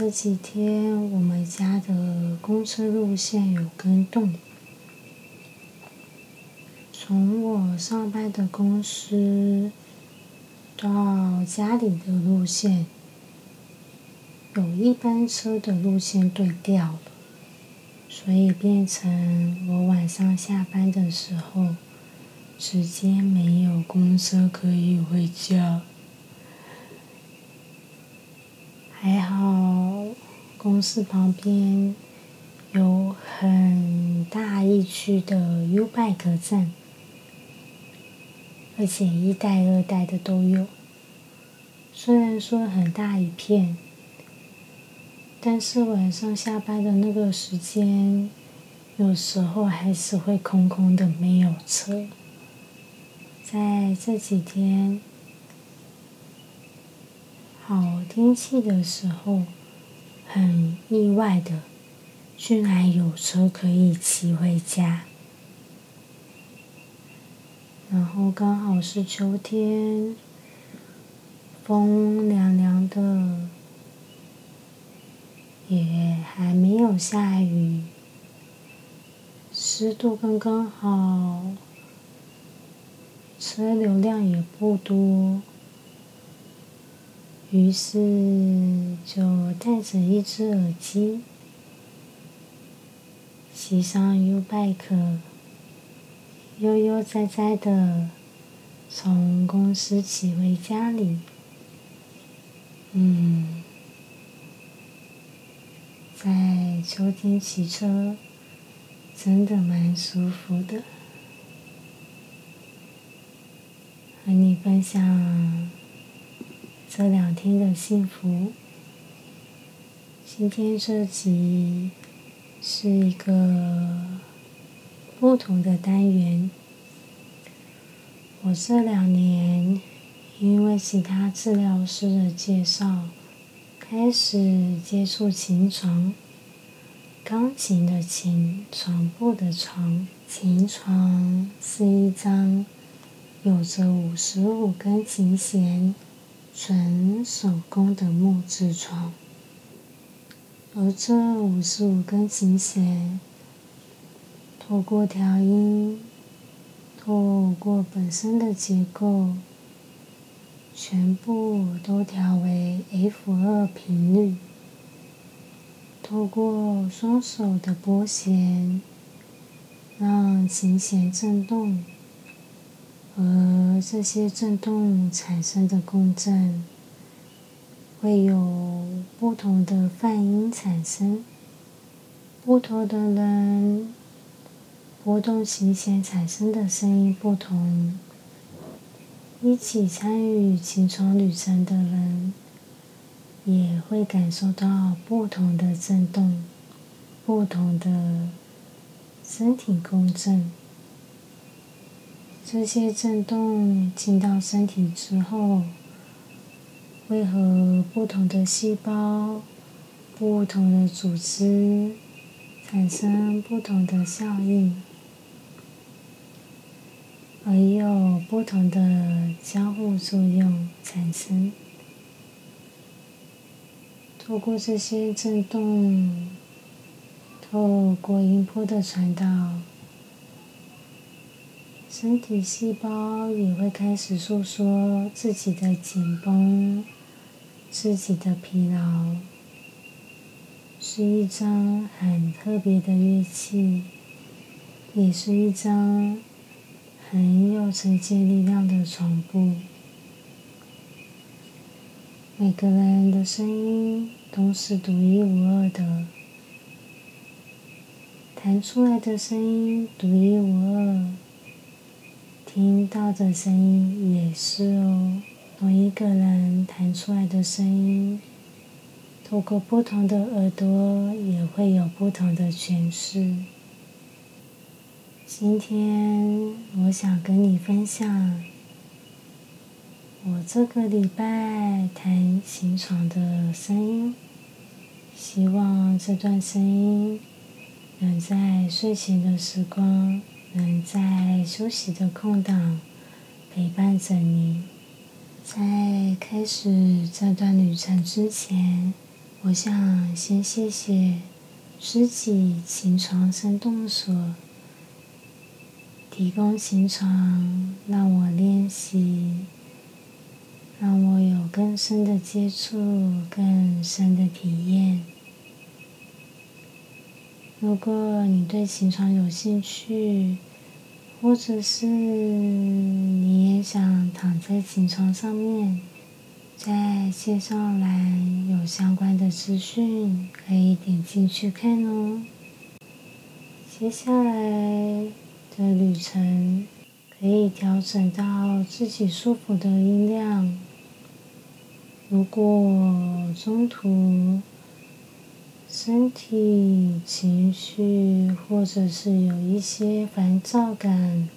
这几天我们家的公车路线有更动，从我上班的公司到家里的路线，有一班车的路线对调了，所以变成我晚上下班的时候，直接没有公车可以回家。还好，公司旁边有很大一区的 U Bike 站，而且一代、二代的都有。虽然说很大一片，但是晚上下班的那个时间，有时候还是会空空的，没有车。在这几天。好天气的时候，很意外的，居然有车可以骑回家。然后刚好是秋天，风凉凉的，也还没有下雨，湿度刚刚好，车流量也不多。于是就戴着一只耳机，骑上 U bike，悠悠哉哉的从公司骑回家里。嗯，在秋天骑车真的蛮舒服的，和你分享。这两天的幸福。今天这集是一个不同的单元。我这两年因为其他治疗师的介绍，开始接触琴床。钢琴的琴，床铺的床。琴床是一张有着五十五根琴弦。纯手工的木质床，而这五十五根琴弦，透过调音，透过本身的结构，全部都调为 F 二频率，透过双手的拨弦，让琴弦振动。而这些振动产生的共振，会有不同的泛音产生。不同的人波动琴弦产生的声音不同，一起参与琴床旅程的人，也会感受到不同的震动，不同的身体共振。这些震动进到身体之后，会和不同的细胞、不同的组织产生不同的效应，而有不同的交互作用产生。透过这些震动，透过音波的传导。身体细胞也会开始诉说自己的紧绷、自己的疲劳，是一张很特别的乐器，也是一张很有承接力量的床铺。每个人的声音都是独一无二的，弹出来的声音独一无二。听到的声音也是哦，同一个人弹出来的声音，透过不同的耳朵，也会有不同的诠释。今天我想跟你分享我这个礼拜弹琴床的声音，希望这段声音能在睡前的时光，能在休息的空档陪伴着你。在开始这段旅程之前，我想先谢谢知己琴床生动所。提供琴床，让我练习，让我有更深的接触、更深的体验。如果你对琴床有兴趣，或者是你也想躺在琴床上面，在介绍栏有相关的资讯，可以点进去看哦。接下来。的旅程可以调整到自己舒服的音量。如果中途身体、情绪或者是有一些烦躁感、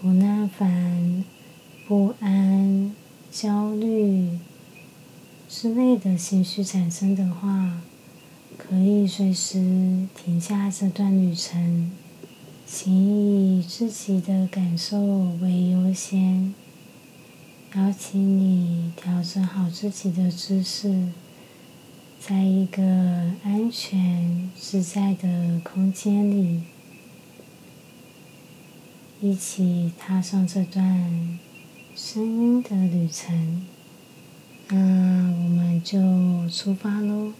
不耐烦、不安、焦虑之类的情绪产生的话，可以随时停下这段旅程。请以自己的感受为优先，邀请你调整好自己的姿势，在一个安全自在的空间里，一起踏上这段声音的旅程。那我们就出发喽！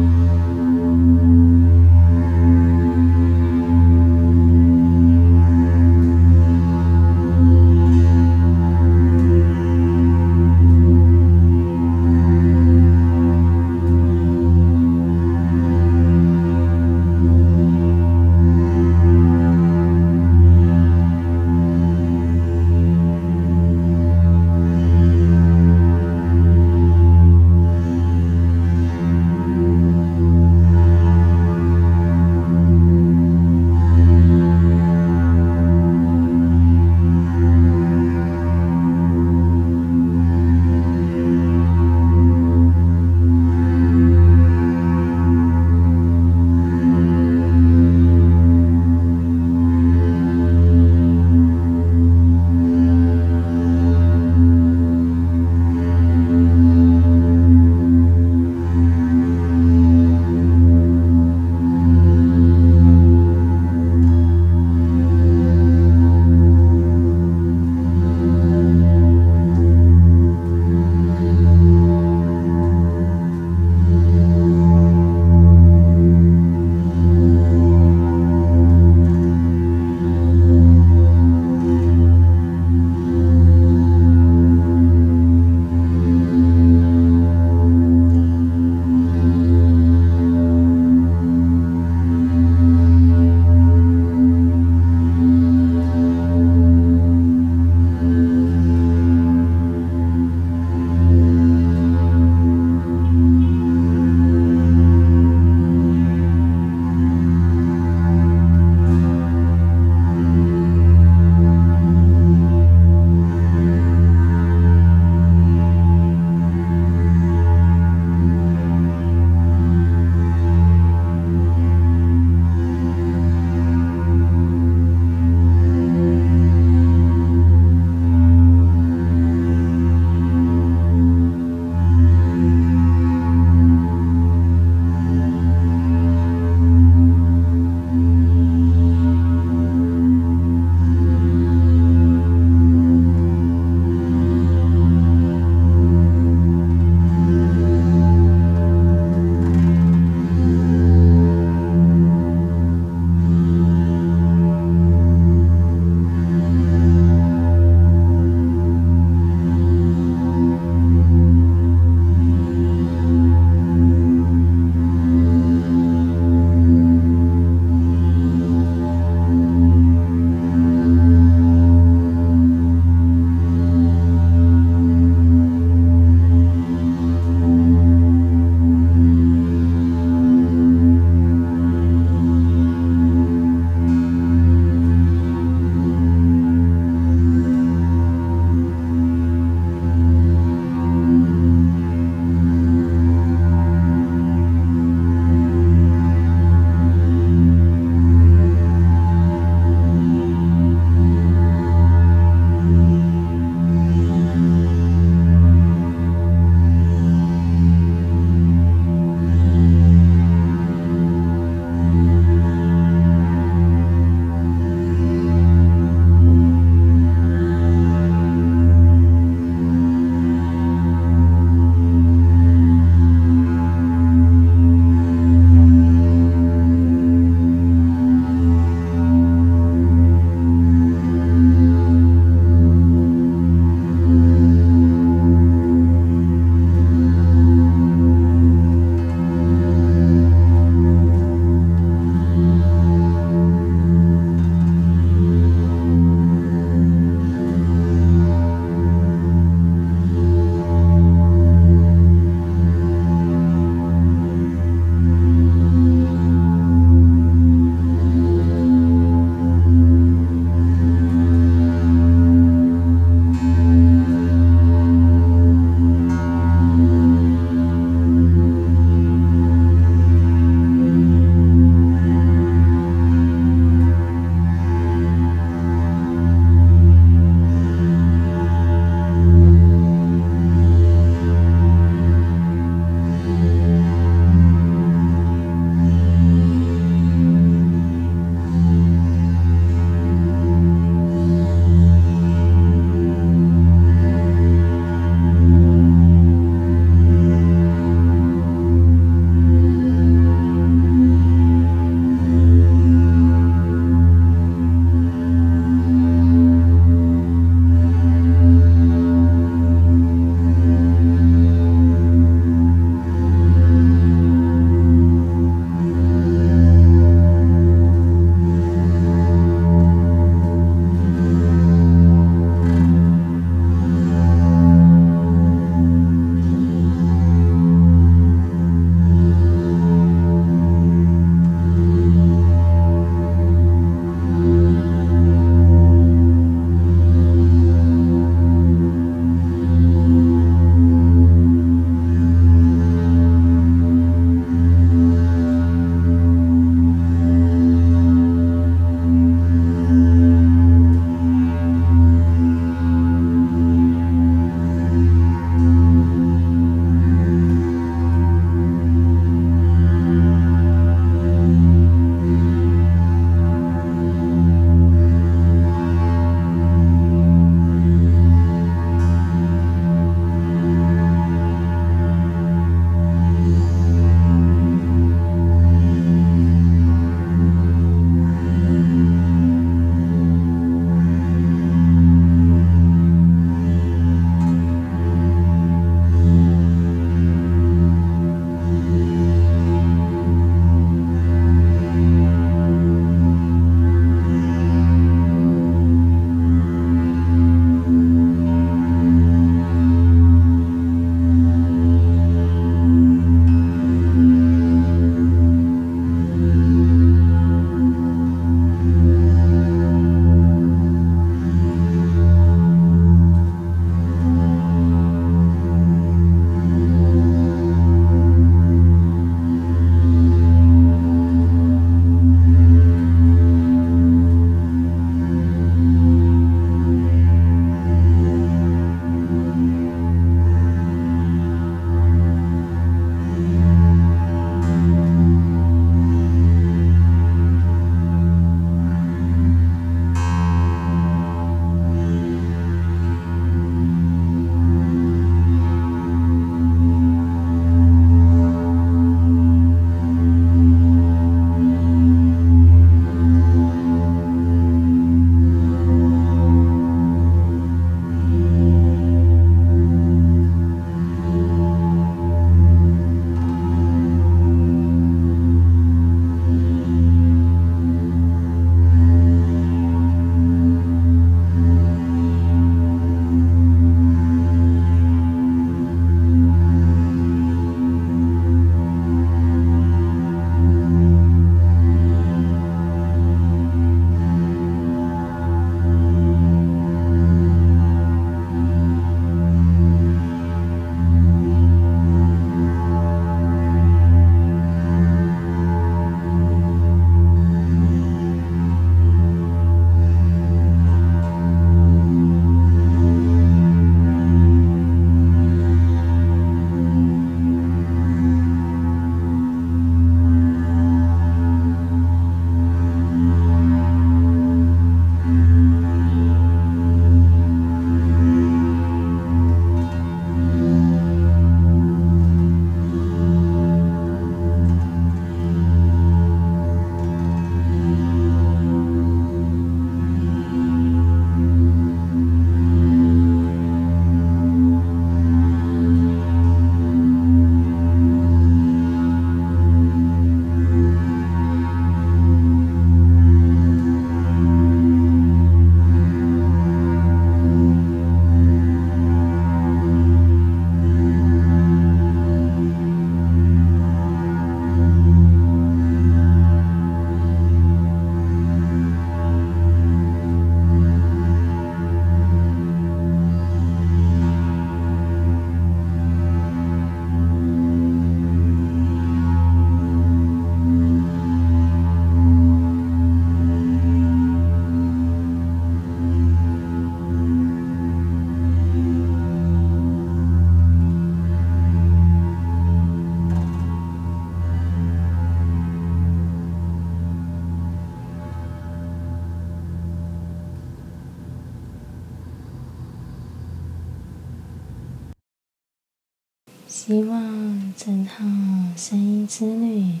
希望这趟声音之旅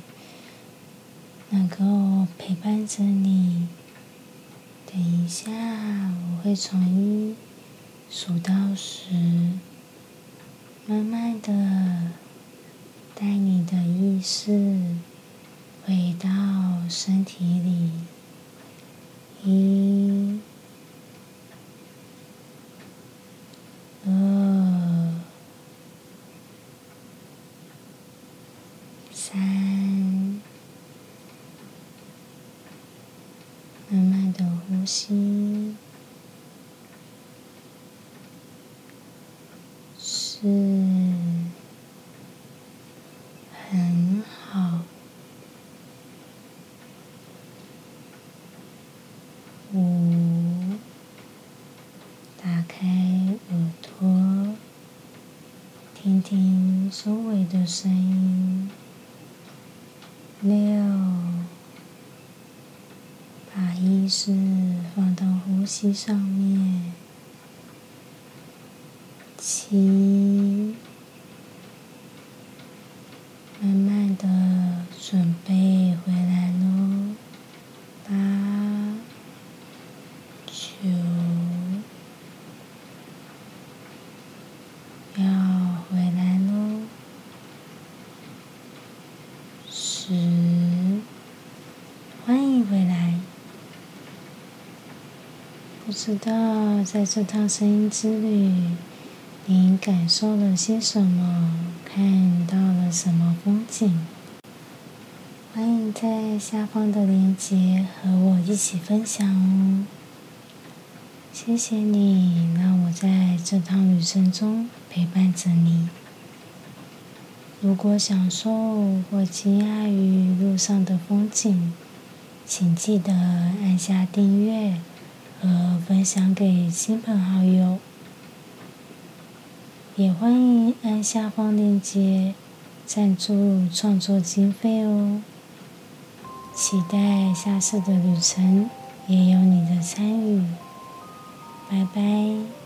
能够陪伴着你。等一下，我会从一数到十，慢慢的带你的意识回到身体里。一。二三，慢慢的呼吸，是很好。五，打开耳朵，听听周围的声音。六。把意识呼吸上面，七，慢慢的准备回来喽，八，九，要回来喽，十，欢迎回来。不知道在这趟声音之旅，您感受了些什么？看到了什么风景？欢迎在下方的链接和我一起分享哦！谢谢你让我在这趟旅程中陪伴着你。如果享受或惊讶于路上的风景，请记得按下订阅。和分享给亲朋好友，也欢迎按下方链接赞助创作经费哦。期待下次的旅程也有你的参与，拜拜。